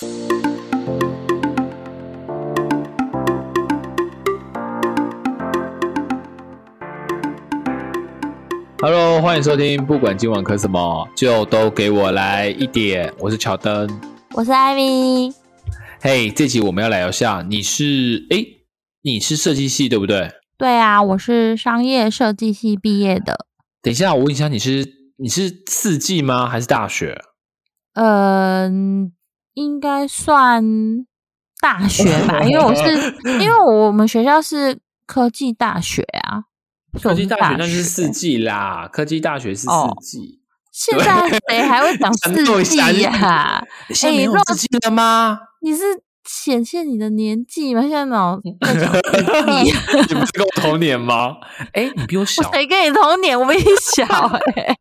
Hello，欢迎收听，不管今晚磕什么，就都给我来一点。我是乔登，我是艾米。嘿，这集我们要来聊下，你是哎，你是设计系对不对？对啊，我是商业设计系毕业的。等一下，我问一下，你是你是四季吗？还是大学？嗯，应该算大学吧，因为我是 因为我们学校是科技大学啊。科技大学那是四季啦，科技大学是四季。现在谁还会讲 四季呀？现在没有四季了吗？你是显现你的年纪吗？现在脑 你不是跟我同年吗？哎，你比我小。谁跟你同年？我比你小哎。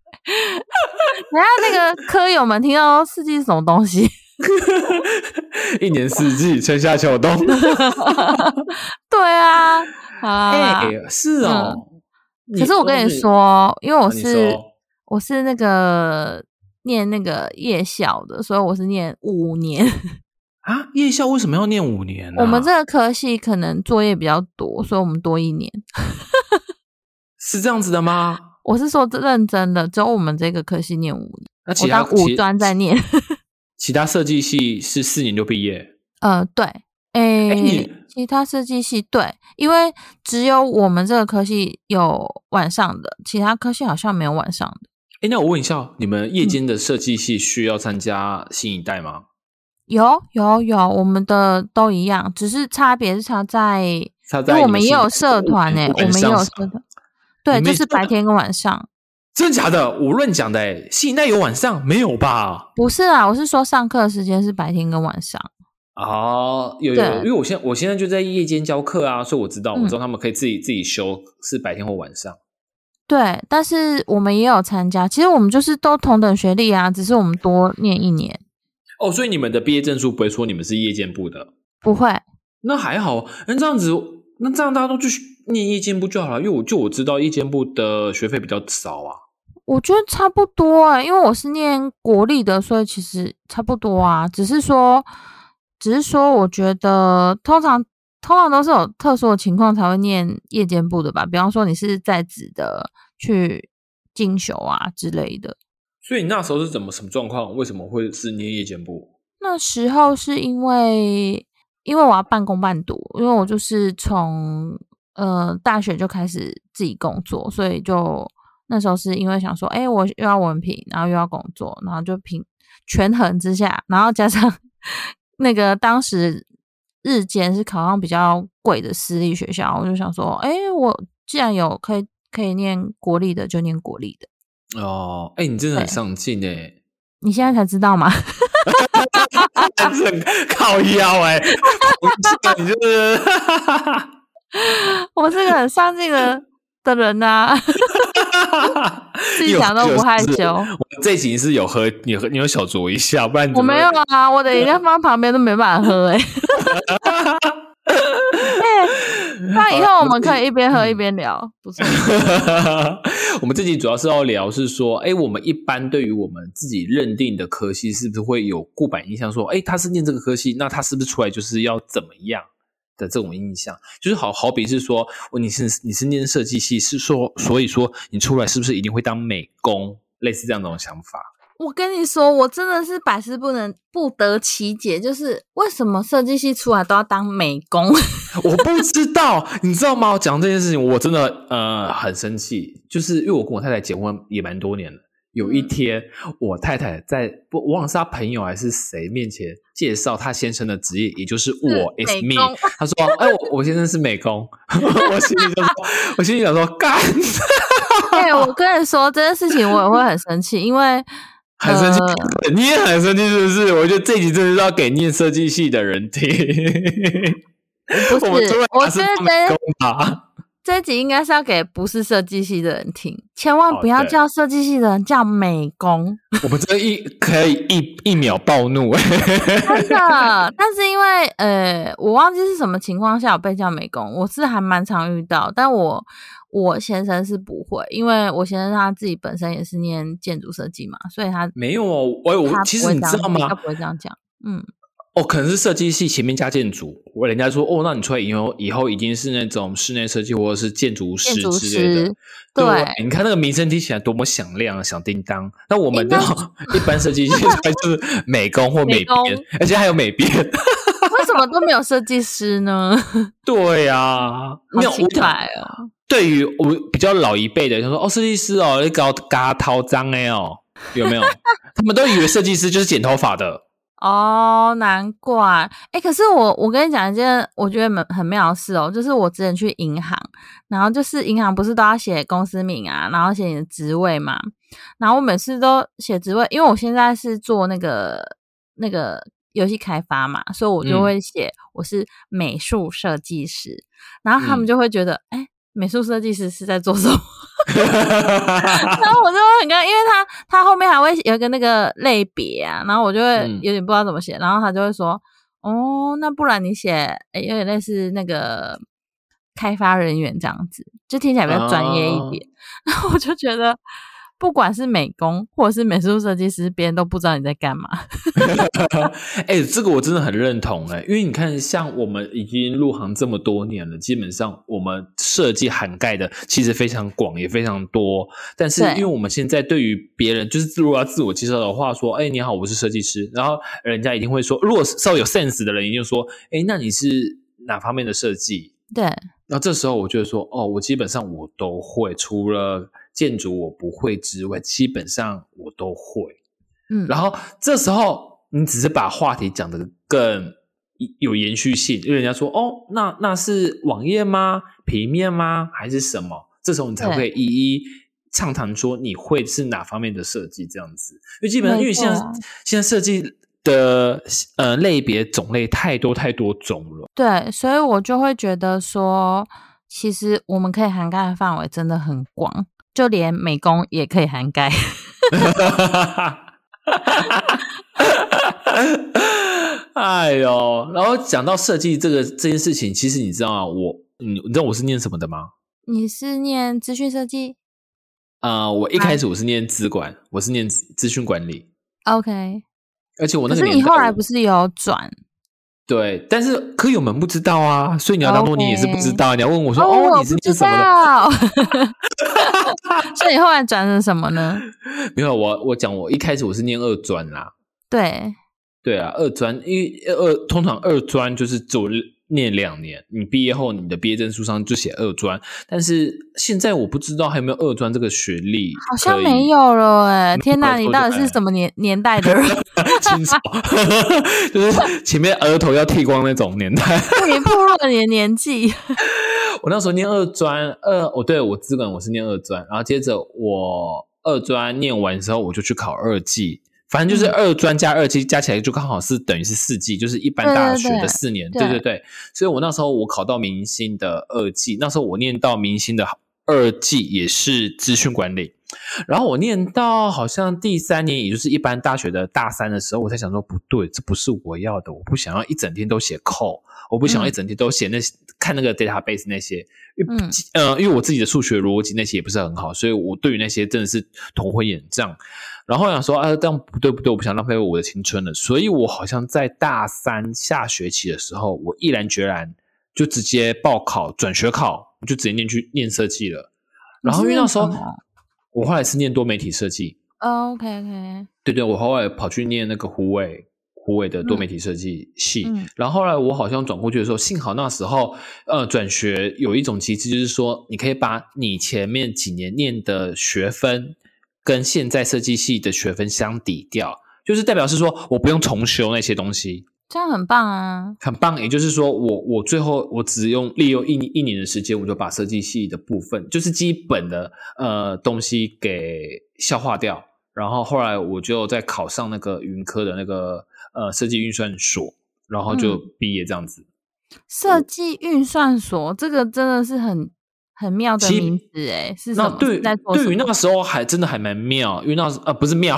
等下那个科友们听到四季是什么东西？一年四季，春夏秋冬。对啊，哎，是哦。可是我跟你说，因为我是我是那个念那个夜校的，所以我是念五年啊。夜校为什么要念五年呢？我们这个科系可能作业比较多，所以我们多一年。是这样子的吗？我是说认真的，只有我们这个科系念五年。那其他五专在念，其他设计系是四年就毕业。呃，对，诶。其他设计系对，因为只有我们这个科系有晚上的，其他科系好像没有晚上的。哎，那我问一下，你们夜间的设计系需要参加新一代吗？有有有，我们的都一样，只是差别是差在，因为我们也有社团诶，我们也有社团，对，就是白天跟晚上。真的假的？我乱讲的诶，新一代有晚上没有吧？不是啊，我是说上课时间是白天跟晚上。哦，有有，因为我现我现在就在夜间教课啊，所以我知道，我知道他们可以自己自己修，是白天或晚上。对，但是我们也有参加，其实我们就是都同等学历啊，只是我们多念一年。哦，所以你们的毕业证书不会说你们是夜间部的？不会，那还好。那这样子，那这样大家都去念夜间部就好了，因为我就我知道夜间部的学费比较少啊。我觉得差不多啊，因为我是念国立的，所以其实差不多啊，只是说。只是说，我觉得通常通常都是有特殊的情况才会念夜间部的吧。比方说，你是在职的去进修啊之类的。所以你那时候是怎么什么状况？为什么会是念夜间部？那时候是因为因为我要半工半读，因为我就是从呃大学就开始自己工作，所以就那时候是因为想说，哎，我又要文凭，然后又要工作，然后就平权衡之下，然后加上。那个当时日间是考上比较贵的私立学校，我就想说，哎，我既然有可以可以念国立的，就念国立的。哦，哎，你真的很上进哎！你现在才知道吗？很 靠腰哎！你就是，我是个很上进的的人呐。自己想都不害羞。我这集是有喝，你喝你有小酌一下，不然我没有啊，我的饮料放旁边都没办法喝 哎。那以后我们可以一边喝一边聊，不错。我们这集主要是要聊，是说，哎，我们一般对于我们自己认定的科系，是不是会有固板印象？说，哎，他是念这个科系，那他是不是出来就是要怎么样？的这种印象，就是好好比是说，你是你是念设计系，是说，所以说你出来是不是一定会当美工？类似这样种想法。我跟你说，我真的是百思不能不得其解，就是为什么设计系出来都要当美工？我不知道，你知道吗？我讲这件事情，我真的呃很生气，就是因为我跟我太太结婚也蛮多年了。有一天，我太太在不忘了是她朋友还是谁面前介绍她先生的职业，也就是我，is me。她说：“哎，我我先生是美工。” 我心里就说：“我心里想说，干。”对，我跟你说这件事情，我也会很生气，因为 很生气，你也很生气，是不是？我觉得这集真的是要给念设计系的人听。不是，我觉得。这集应该是要给不是设计系的人听，千万不要叫设计系的人叫美工。我们这一可以一一秒暴怒，真的。但是因为呃，我忘记是什么情况下我被叫美工，我是还蛮常遇到，但我我先生是不会，因为我先生他自己本身也是念建筑设计嘛，所以他没有哦。我我其实你知道吗？他不会这样讲，嗯。哦，可能是设计系前面加建筑，我人家说哦，那你出来以后以后一定是那种室内设计或者是建筑师之类的师。对对，你看那个名声听起来多么响亮啊，响叮当。那我们诶那这种一般设计系出来就是美工或美编，而且还有美编。为什么都没有设计师呢？对呀、没有好奇我讲怪哦。对于我们比较老一辈的，他说哦，设计师哦，你搞嘎掏脏哎哦，有没有？他们都以为设计师就是剪头发的。哦，难怪。哎，可是我我跟你讲一件我觉得很很妙的事哦，就是我之前去银行，然后就是银行不是都要写公司名啊，然后写你的职位嘛，然后我每次都写职位，因为我现在是做那个那个游戏开发嘛，所以我就嗯。会写我是美术设计师，然后他们嗯。就会觉得，哎、美术设计师是在做什么？然后我就会很尴尬，因为他他后面还会有一个那个类别啊，然后我就会嗯有点不知道怎么写，然后他就会说，哦，那不然你写，诶有点类似那个开发人员这样子，就听起来比较专业一点。然后我就觉得，不管是美工或者是美术设计师，别人都不知道你在干嘛。哎、这个我真的很认同哎、因为你看，像我们已经入行这么多年了，基本上我们设计涵盖的其实非常广，也非常多。但是因为我们现在对于别人，就是如果要自我介绍的话，说，哎、你好，我是设计师，然后人家一定会说，如果稍微有 sense 的人，一定说，哎、那你是哪方面的设计？对，那这时候我就会说，哦，我基本上我都会，除了建筑我不会之外，基本上我都会。嗯，然后这时候你只是把话题讲得更有延续性，因为人家说哦，那那是网页吗？平面吗？还是什么？这时候你才会一一畅谈说你会是哪方面的设计这样子。因为基本上，因为现在错现在设计的呃类别种类太多太多种了。对，所以我就会觉得说，其实我们可以涵盖的范围真的很广，就连美工也可以涵盖。哎呦，然后讲到设计这个这件事情，其实你知道啊？我你你知道我是念什么的吗？你是念资讯设计啊、我一开始我是念资管，我是念资资讯管理，？OK，而且我那可是个年代我你后来不是有转？对，但是科友们不知道啊，所以你要当做你也是不知道。你要问我说哦，哦，你是我不知念什么的？道。所以你后来转成什么呢？没有，我我讲我一开始我是念二专啦，对，对啊，二专，因为二通常二专就是只有念两年，你毕业后你的毕业证书上就写二专，但是现在我不知道还有没有二专这个学历，好像没有了哎、天哪，你到底是什么年年代的人？清朝，就是前面额头要剃光那种年代。你步入了你的年纪。我那时候念二专，二哦对我资本我是念二专，然后接着我二专念完之后，我就去考二技，反正就是嗯二专加二技加起来就刚好是等于是四季，就是一般大学的四年，对对对对对对。所以我那时候我考到明星的二季，那时候我念到明星的二技也是资讯管理。然后我念到好像第三年，也就是一般大学的大三的时候，我才想说不对，这不是我要的，我不想要一整天都写 code，我不想要一整天都写那些、看那个 database 那些，因为、嗯呃，因为我自己的数学逻辑那些也不是很好，所以我对于那些真的是头昏眼胀。然后我想说啊，这样不对不对，我不想浪费我的青春了，所以我好像在大三下学期的时候，我毅然决然就直接报考转学考，我就直接念去念设计了。然后因为那时候我后来是念多媒体设计，哦 OK OK，对对，我后来跑去念那个湖北湖北的多媒体设计系，嗯然后后来我好像转过去的时候，幸好那时候呃转学有一种机制，就是说你可以把你前面几年念的学分跟现在设计系的学分相抵掉，就是代表是说我不用重修那些东西。这样很棒啊。很棒，也就是说我，我最后我只用利用一一年的时间，我就把设计系的部分，就是基本的呃东西给消化掉。然后后来我就再考上那个云科的那个呃设计运算所，然后就嗯毕业这样子。设计运算所这个真的是很很妙的其名字哎，是什么？那对对于那个时候还真的还蛮妙，因为那时呃不是妙，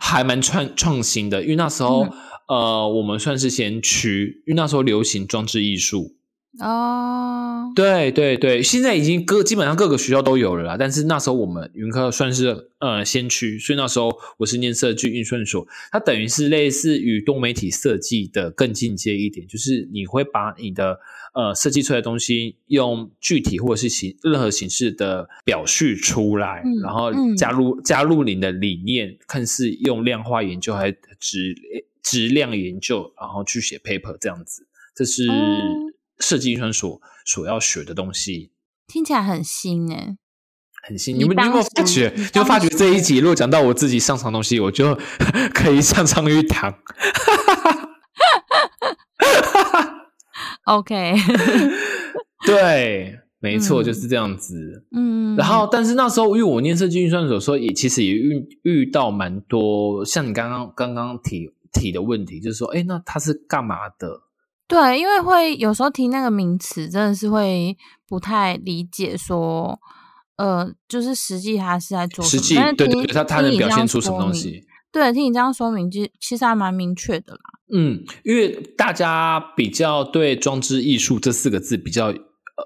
还蛮创创新的。因为那时候、嗯呃我们算是先驱，因为那时候流行装置艺术。哦，对对对，现在已经各基本上各个学校都有了啦。但是那时候我们云科算是呃先驱，所以那时候我是念设计运算所，它等于是类似于多媒体设计的更进阶一点，就是你会把你的呃设计出来的东西用具体或者是形任何形式的表述出来，嗯然后嗯加入、加入你的理念，看是用量化研究还是质质量研究，然后去写 paper 这样子，这是哦设计运算所所要学的东西。听起来很新哎。很新，你你们你有没有发觉？你你有没有发觉这一集如果讲到我自己擅长的东西，我就 可以上上一堂。OK，对，没错，嗯就是这样子。嗯，然后，但是那时候因为我念设计运算所的时候，也其实也遇遇到蛮多像你刚刚刚刚提提的问题，就是说，哎，那他是干嘛的？对，因为会有时候听那个名词，真的是会不太理解说，呃，就是实际他是在做什么。实际对对对，他他能表现出什么东西？对，听你这样说明，其实其实还蛮明确的啦。嗯，因为大家比较对装置艺术这四个字比较呃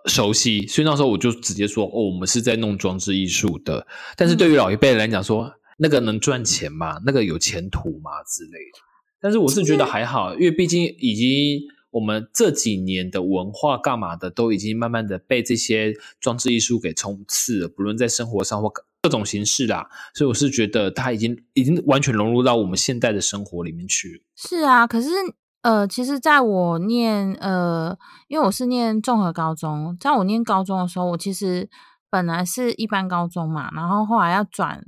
熟悉，所以那时候我就直接说，哦，我们是在弄装置艺术的。但是对于老一辈人来讲说，那个能赚钱吗？那个有前途吗之类的？但是我是觉得还好，因为毕竟已经我们这几年的文化干嘛的，都已经慢慢的被这些装置艺术给冲刺了，不论在生活上或各各种形式啦。所以我是觉得它已经已经完全融入到我们现代的生活里面去。是啊，可是呃，其实在我念呃，因为我是念综合高中，在我念高中的时候，我其实本来是一般高中嘛，然后后来要转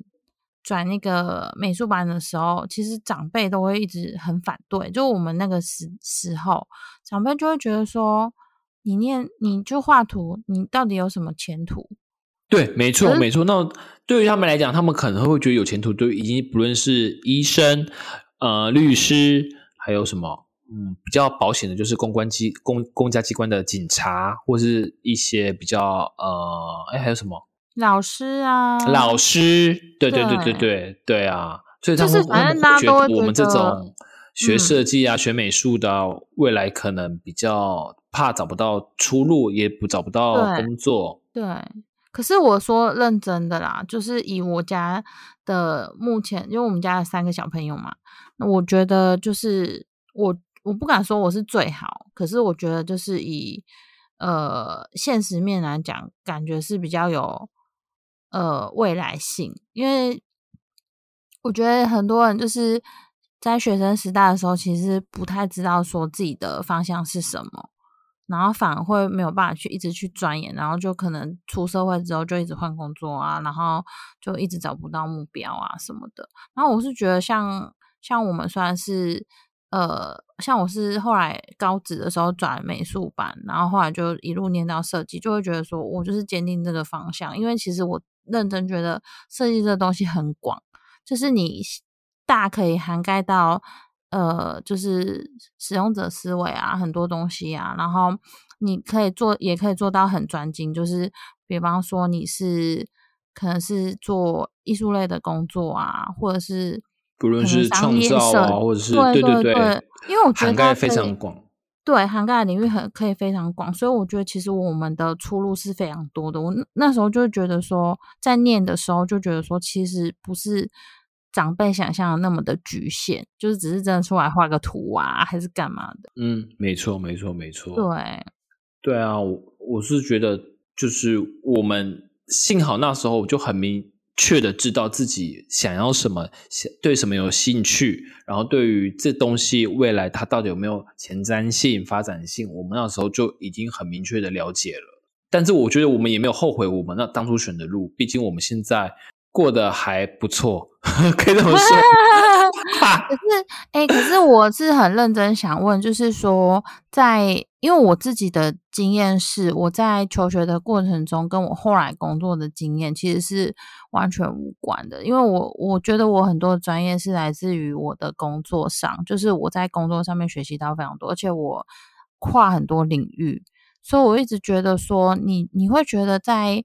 转那个美术班的时候，其实长辈都会一直很反对，就我们那个时时候，长辈就会觉得说，你念你就画图，你到底有什么前途？对，没错，嗯没错。那对于他们来讲，他们可能会觉得有前途，对，已经不论是医生、呃律师，还有什么，嗯，比较保险的，就是公关机公公家机关的警察，或是一些比较呃，哎，还有什么老师啊，老师？对对对对对对对啊！所以他们觉大家都会得我们这种学嗯设计啊、学美术的啊，未来可能比较怕找不到出路，也不找不到工作。对，可是我说认真的啦，就是以我家的目前，因为我们家有三个小朋友嘛，那我觉得就是我我不敢说我是最好，可是我觉得就是以呃现实面来讲，感觉是比较有呃未来性，因为我觉得很多人就是在学生时代的时候，其实不太知道说自己的方向是什么。然后反而会没有办法去一直去钻研，然后就可能出社会之后就一直换工作啊，然后就一直找不到目标啊什么的。然后我是觉得像像我们虽然是呃，像我是后来高职的时候转美术班，然后后来就一路念到设计，就会觉得说我就是坚定这个方向，因为其实我认真觉得设计这个东西很广，就是你大可以涵盖到。呃，就是使用者思维啊，很多东西啊，然后你可以做，也可以做到很专精。就是比方说你是可能是做艺术类的工作啊，或者是不论是创商业设造啊，或者是对对对对，因为我觉得涵盖非常广。对，涵盖的领域很可以非常广，所以我觉得其实我们的出路是非常多的。我那那时候就觉得说，在念的时候就觉得说，其实不是长辈想象的那么的局限，就是只是真的出来画个图啊，还是干嘛的。嗯，没错，没错，没错。对，对啊，我我是觉得，就是我们幸好那时候就很明确的知道自己想要什么，对什么有兴趣，然后对于这东西未来它到底有没有前瞻性、发展性，我们那时候就已经很明确的了解了。但是我觉得我们也没有后悔我们那当初选的路，毕竟我们现在过得还不错，可以这么说。可是，哎、可是我是很认真想问，就是说在，因为我自己的经验是，我在求学的过程中，跟我后来工作的经验其实是完全无关的。因为我我觉得我很多专业是来自于我的工作上，就是我在工作上面学习到非常多，而且我跨很多领域，所以我一直觉得说，你你会觉得在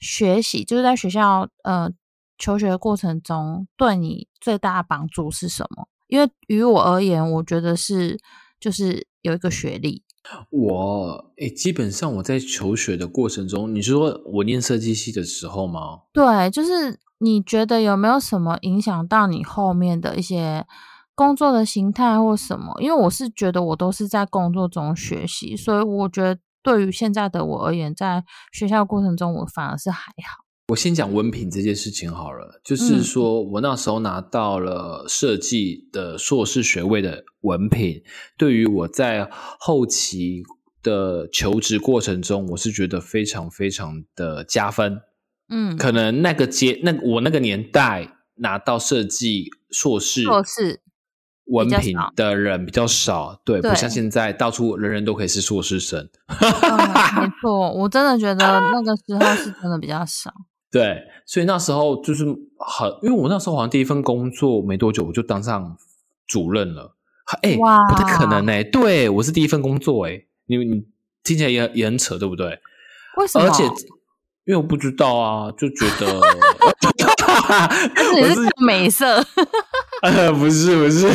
学习，就是在学校呃求学的过程中，对你最大的帮助是什么？因为于我而言，我觉得是就是有一个学历，我诶，基本上我在求学的过程中，你是说我念设计系的时候吗？对，就是你觉得有没有什么影响到你后面的一些工作的形态或什么？因为我是觉得我都是在工作中学习，所以我觉得对于现在的我而言，在学校过程中我反而是还好。我先讲文凭这件事情好了，就是说我那时候拿到了设计的硕士学位的文凭，对于我在后期的求职过程中，我是觉得非常非常的加分。嗯，可能那个阶那我那个年代拿到设计硕士硕士文凭的人比较少，对，不像现在到处人人都可以是硕士生。嗯没错，我真的觉得那个时候是真的比较少。对，所以那时候就是很，因为我那时候好像第一份工作没多久，我就当上主任了。哎，哇不太可能哎、对我是第一份工作哎、你你听起来也也很扯，对不对？为什么？而且因为我不知道啊，就觉得 但是你是看美色，呃，不是不是，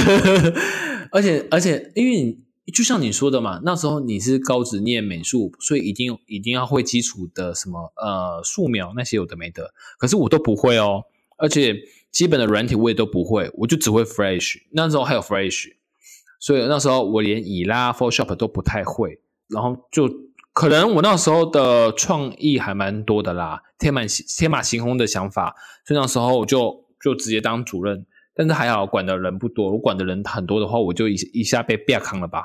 而且而且，因为你就像你说的嘛，那时候你是高职念美术，所以一定一定要会基础的什么呃素描那些有的没的，可是我都不会哦，而且基本的软体我也都不会，我就只会 Flash，那时候还有 Flash，所以那时候我连以拉 Photoshop 都不太会，然后就可能我那时候的创意还蛮多的啦，天马行天马行空的想法，所以那时候我就就直接当主任。但是还好管的人不多，我管的人很多的话，我就一一下被变康了吧？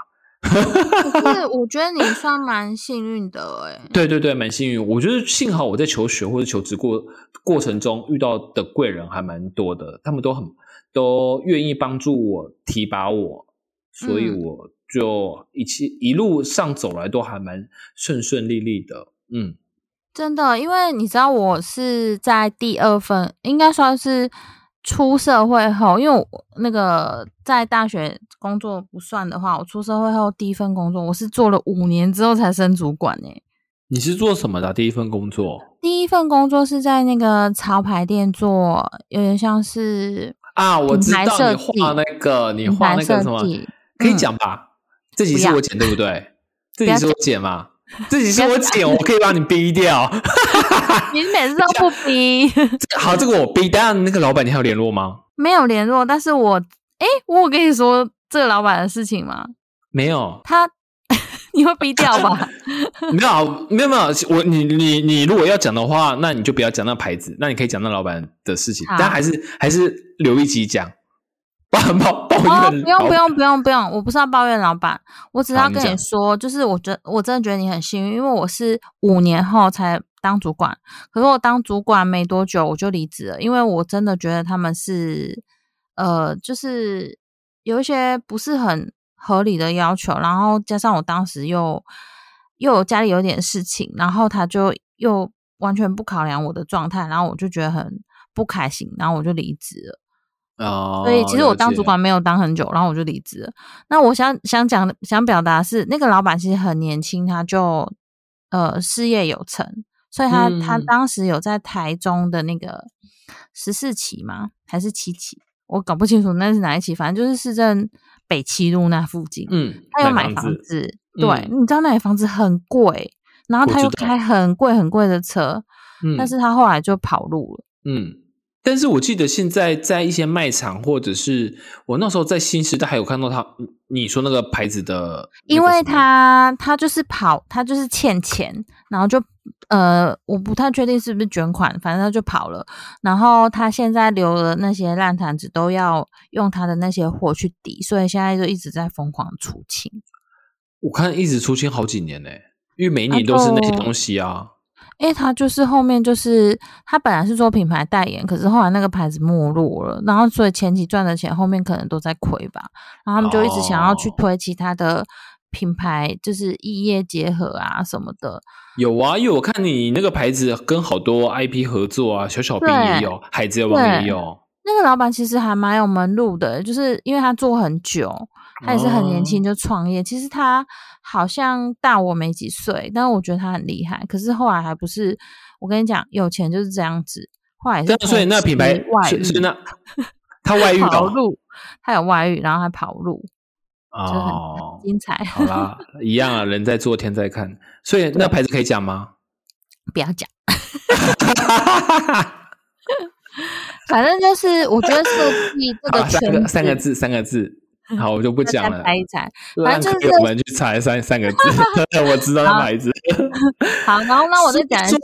可是我觉得你算蛮幸运的哎、对对对，蛮幸运。我觉得幸好我在求学或者求职过过程中遇到的贵人还蛮多的，他们都很都愿意帮助我提拔我，所以嗯我就一起一路上走来都还蛮顺顺利利的。嗯，真的，因为你知道我是在第二份，应该算是出社会后，因为我那个在大学工作不算的话，我出社会后第一份工作，我是做了五年之后才升主管诶、你是做什么的啊、第一份工作第一份工作是在那个潮牌店做，有点像是啊？我知道你画那个，你品画那个什么，可以嗯讲吧？这集是我剪对不对？这集是我剪吗？这集是我剪，我可以把你逼掉。你每次都不逼，好，这个我逼。当然，那个老板你还有联络吗？没有联络，但是我诶，我有跟你说这个老板的事情吗？没有，他你会逼掉吧？没有，没有，没有。我你你你，如果要讲的话，那你就不要讲那牌子，那你可以讲那老板的事情，但还是还是留一集讲。抱抱怨，不用不用不用不用，我不是要抱怨老板，我只是要跟你说，就是我觉得我真的觉得你很幸运，因为我是五年后才当主管，可是我当主管没多久我就离职了，因为我真的觉得他们是呃，就是有一些不是很合理的要求，然后加上我当时又又有家里有点事情，然后他就又完全不考量我的状态，然后我就觉得很不开心，然后我就离职了。哦。所以其实我当主管没有当很久，然后我就离职了。那我想想讲的想表达的是，那个老板其实很年轻，他就呃事业有成，所以他、他嗯当时有在台中的那个十四期吗？还是七期？我搞不清楚那是哪一期，反正就是市政北七路那附近。嗯，他有买房房子，对，你知道那里房子很贵，然后他又开很贵很贵的车，嗯，但是他后来就跑路了。嗯，但是我记得现在在一些卖场，或者是我那时候在新时代还有看到他，你说那个牌子的因为他他就是跑，他就是欠钱，然后就呃，我不太确定是不是卷款，反正他就跑了。然后他现在留的那些烂摊子都要用他的那些货去抵，所以现在就一直在疯狂出清。我看一直出清好几年呢、因为每一年都是那些东西啊。因为他就是后面就是他本来是做品牌代言，可是后来那个牌子没落了，然后所以前期赚的钱后面可能都在亏吧，然后他们就一直想要去哦推其他的品牌，就是异业结合啊什么的。有啊，因为我看你那个牌子跟好多 IP 合作啊，小小兵也有，海贼王也有，那个老板其实还蛮有门路的，就是因为他做很久，他也是很年轻就创业。其实他好像大我没几岁，但是我觉得他很厉害。可是后来还不是，我跟你讲，有钱就是这样子。后来所以那品牌，外遇所以那他外遇了，跑路，他有外遇，然后还跑路。哦，精彩。好啦，一样啊，人在做天在看，所以那牌子可以讲吗？不要讲。反正就是，我觉得设计这个三个三个字，三个字。好，我就不讲了。猜一猜，反正就是我们去猜三三个字。我知道那牌子。好，然后那我再讲一下。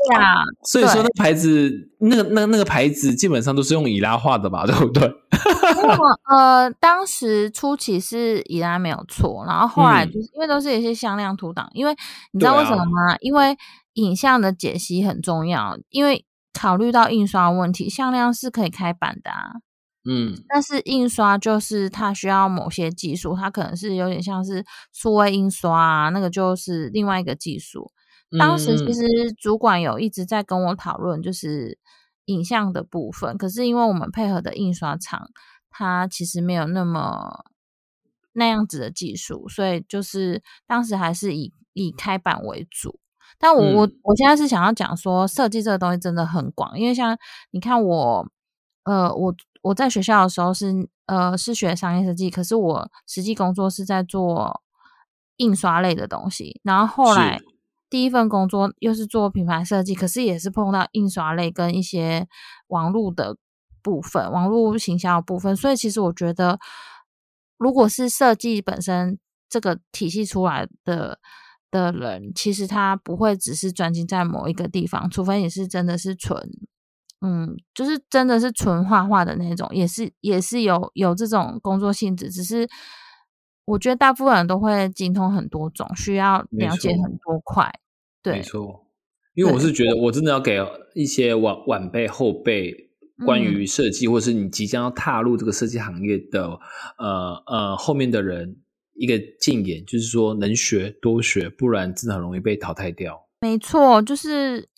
所以说，那牌子，那个、那、那个牌子，基本上都是用以拉画的吧？对不对？呃，当时初期是以拉没有错，然后后来就是因为都是一些向量图档，因为你知道为什么吗？因为影像的解析很重要，因为考虑到印刷问题，向量是可以开版的啊。嗯，但是印刷就是它需要某些技术，它可能是有点像是数位印刷啊，那个就是另外一个技术。当时其实主管有一直在跟我讨论，就是影像的部分，可是因为我们配合的印刷厂，它其实没有那么那样子的技术，所以就是当时还是以以开版为主。但我我我现在是想要讲说，设计这个东西真的很广，因为像你看我，呃，我。我在学校的时候是呃是学商业设计，可是我实际工作是在做印刷类的东西。然后后来第一份工作又是做品牌设计，可是也是碰到印刷类跟一些网络的部分、网络行销的部分。所以其实我觉得，如果是设计本身这个体系出来的的人，其实他不会只是专精在某一个地方，除非你是真的是纯。嗯，就是真的是纯画画的那种，也是也是有有这种工作性质，只是我觉得大部分人都会精通很多种，需要了解很多块。对，没错。因为我是觉得，我真的要给一些晚晚辈后辈关于设计，或是你即将要踏入这个设计行业的呃呃后面的人一个禁言，就是说能学多学，不然真的很容易被淘汰掉。没错，就是。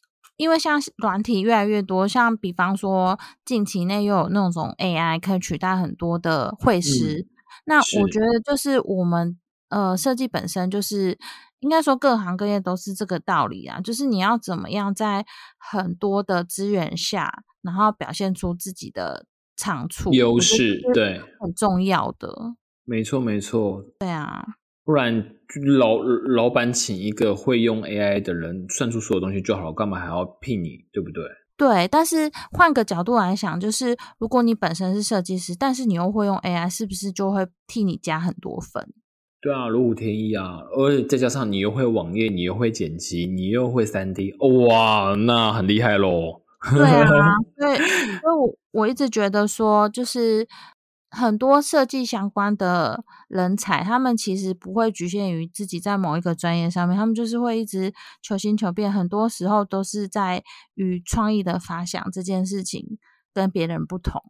因为像软体越来越多，像比方说近期内又有那种 AI 可以取代很多的绘师，那我觉得就是我们呃设计本身就是应该说各行各业都是这个道理啊，就是你要怎么样在很多的资源下，然后表现出自己的长处优势，对，很重要的。没错，没错。对啊。不然老老板请一个会用 AI 的人算出所有东西就好了，干嘛还要聘你？对不对？对，但是换个角度来想，就是如果你本身是设计师，但是你又会用 AI，是不是就会替你加很多分？对啊，如虎添翼啊！而且再加上你又会网页，你又会剪辑，你又会三 D，哇，那很厉害喽！对啊，对，所以我我一直觉得说，就是。很多设计相关的人才，他们其实不会局限于自己在某一个专业上面，他们就是会一直求新求变。很多时候都是在与创意的发想这件事情跟别人不同。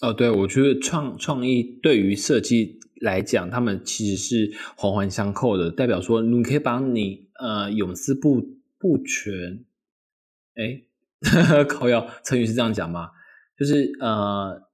哦，对，我觉得创创意对于设计来讲，他们其实是环环相扣的。代表说，你可以把你呃永思不不全，哎，靠要成语是这样讲吗？就是呃。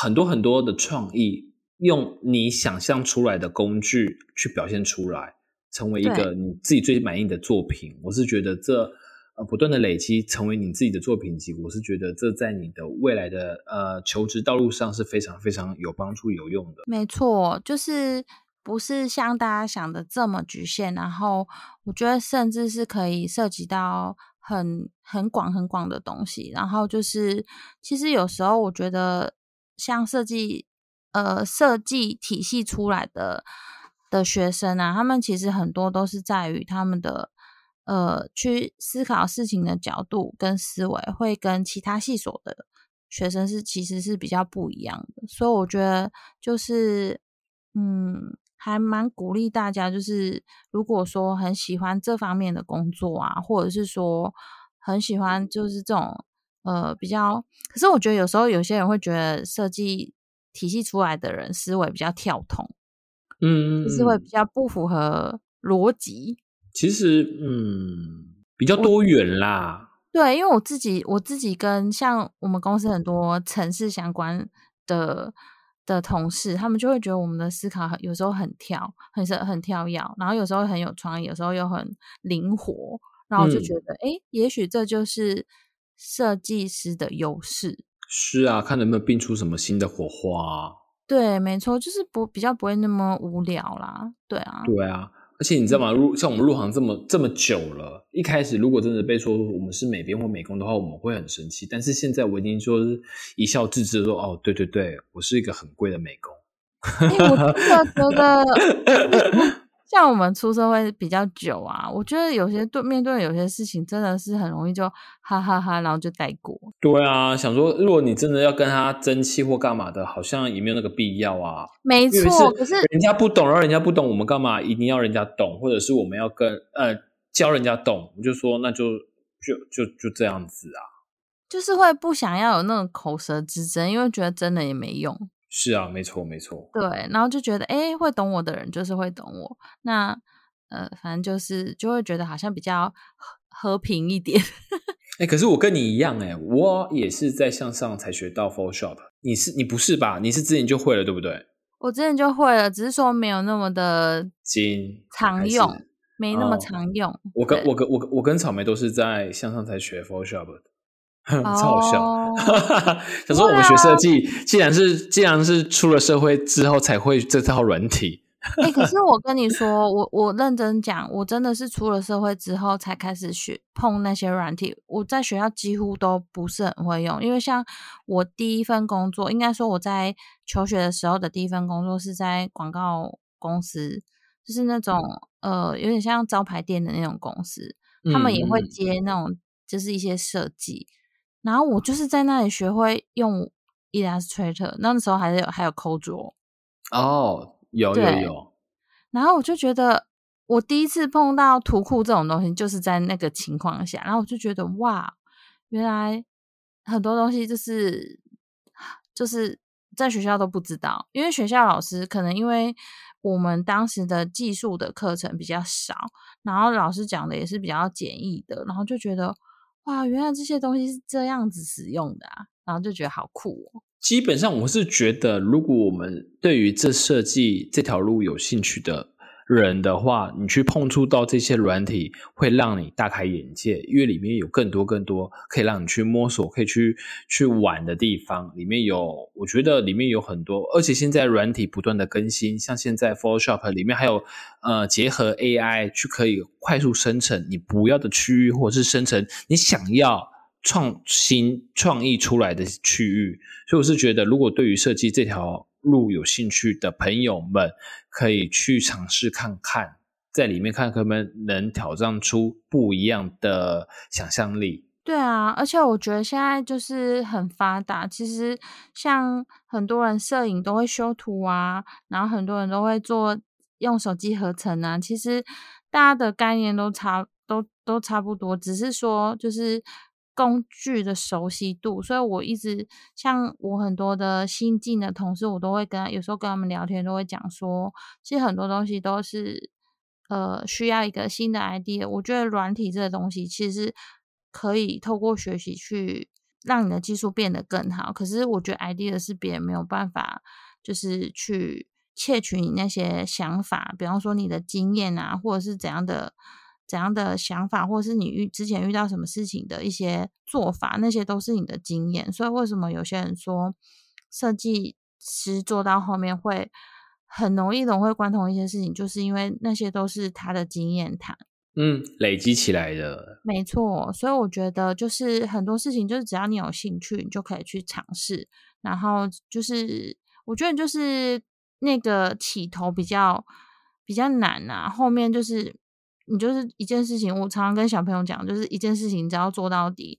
很多很多的创意，用你想象出来的工具去表现出来，成为一个你自己最满意的作品。我是觉得这呃不断的累积，成为你自己的作品集。我是觉得这在你的未来的呃求职道路上是非常非常有帮助、有用的。没错，就是不是像大家想的这么局限。然后我觉得甚至是可以涉及到很很广很广的东西。然后就是其实有时候我觉得。像设计，呃，设计体系出来的的学生啊，他们其实很多都是在于他们的呃，去思考事情的角度跟思维，会跟其他系所的学生是其实是比较不一样的。所以我觉得就是，嗯，还蛮鼓励大家，就是如果说很喜欢这方面的工作啊，或者是说很喜欢就是这种。呃，比较，可是我觉得有时候有些人会觉得设计体系出来的人思维比较跳通，嗯，就是会比较不符合逻辑。其实，嗯，比较多元啦。对，因为我自己，我自己跟像我们公司很多城市相关的的同事，他们就会觉得我们的思考有时候很跳，很很很跳跃，然后有时候很有创意，有时候又很灵活，然后我就觉得，哎，也许这就是。设计师的优势是啊，看能不能并出什么新的火花。对，没错，就是不比较不会那么无聊啦。对啊，对啊，而且你知道吗？入像我们入行这么这么久了，一开始如果真的被说我们是美编或美工的话，我们会很生气。但是现在我已经说是一笑置之，说哦，对对对，我是一个很贵的美工。哎、我真的觉得，像我们出社会比较久啊，我觉得有些对面对有些事情真的是很容易就哈哈哈然后就带过。对啊，想说如果你真的要跟他争气或干嘛的，好像也没有那个必要啊。没错，可是人家不懂，然后人家不懂，我们干嘛一定要人家懂？或者是我们要跟呃教人家懂？我就说那就就就就这样子啊。就是会不想要有那种口舌之争，因为觉得真的也没用。是啊，没错没错。对，然后就觉得，哎，会懂我的人就是会懂我。那呃，反正就是就会觉得好像比较和和平一点。哎、可是我跟你一样哎、我也是在向上才学到 Photoshop。你是你不是吧？你是之前就会了，对不对？我之前就会了，只是说没有那么的精常用，没那么哦常用。我跟我跟我跟我跟草莓都是在向上才学 Photoshop 的。超好笑，哦 想说我们学设计，既然是既然是出了社会之后才会这套软体，哎、可是我跟你说，我我认真讲，我真的是出了社会之后才开始学碰那些软体。我在学校几乎都不是很会用，因为像我第一份工作，应该说我在求学的时候的第一份工作是在广告公司，就是那种呃有点像招牌店的那种公司，他们也会接那种就是一些设计。然后我就是在那里学会用 Illustrator，那时候还有还有 CorelDRAW。哦，有有有，然后我就觉得，我第一次碰到图库这种东西，就是在那个情况下，然后我就觉得哇，原来很多东西就是就是在学校都不知道，因为学校老师可能因为我们当时的技术的课程比较少，然后老师讲的也是比较简易的，然后就觉得哇，原来这些东西是这样子使用的啊，然后就觉得好酷哦。基本上我是觉得，如果我们对于这设计这条路有兴趣的人的话，你去碰触到这些软体，会让你大开眼界，因为里面有更多更多可以让你去摸索、可以去去玩的地方。里面有，我觉得里面有很多，而且现在软体不断的更新，像现在 Photoshop 里面还有呃结合 AI 去可以快速生成你不要的区域，或者是生成你想要。创新创意出来的区域，所以我是觉得，如果对于设计这条路有兴趣的朋友们，可以去尝试看看，在里面看可不能挑战出不一样的想象力。对啊，而且我觉得现在就是很发达。其实像很多人摄影都会修图啊，然后很多人都会做用手机合成啊。其实大家的概念都差，都都差不多，只是说就是工具的熟悉度。所以我一直像我很多的新进的同事，我都会跟有时候跟他们聊天，都会讲说，其实很多东西都是呃需要一个新的 idea。我觉得软体这个东西其实可以透过学习去让你的技术变得更好。可是我觉得 idea 是别人没有办法，就是去窃取你那些想法，比方说你的经验啊，或者是怎样的怎样的想法，或者是你遇之前遇到什么事情的一些做法，那些都是你的经验。所以为什么有些人说设计师做到后面会很容易融会贯通一些事情，就是因为那些都是他的经验谈。嗯，累积起来的，没错，所以我觉得就是很多事情，就是只要你有兴趣，你就可以去尝试。然后就是，我觉得就是那个起头比较比较难啊，后面就是你就是一件事情，我常常跟小朋友讲，就是一件事情只要做到底，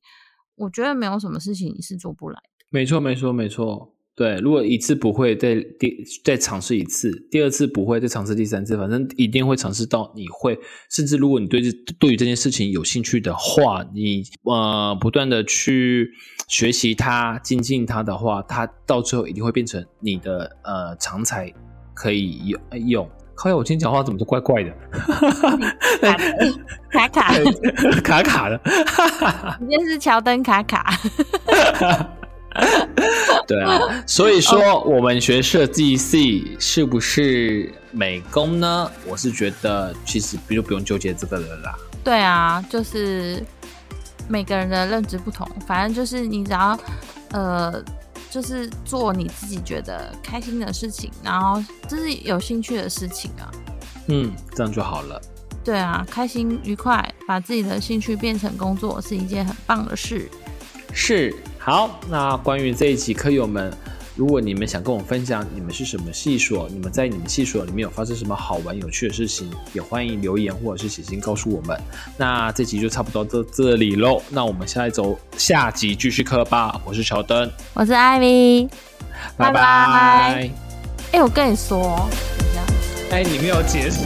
我觉得没有什么事情你是做不来。没错，没错，没错。对，如果一次不会，再第再尝试一次，第二次不会，再尝试第三次，反正一定会尝试到你会。甚至如果你对这对于这件事情有兴趣的话，你呃不断的去学习它、精进它的话，它到最后一定会变成你的呃常才可以用用。靠呀，我今天讲话怎么都怪怪的，卡卡，卡卡的。今天是乔登卡卡。对啊，所以说我们学设计系是不是美工呢？我是觉得其实就不用纠结这个了啦。对啊，就是每个人的认知不同，反正就是你只要呃就是做你自己觉得开心的事情，然后就是有兴趣的事情啊。嗯，这样就好了。对啊，开心愉快，把自己的兴趣变成工作是一件很棒的事。是，好，那关于这一集科友们。如果你们想跟我分享你们是什么系所，你们在你们系所里面有发生什么好玩有趣的事情，也欢迎留言或者是写信告诉我们。那这集就差不多到这里喽，那我们下一周下集继续磕吧。我是乔登，我是艾米，拜拜。哎，我跟你说，哎，你没有结束。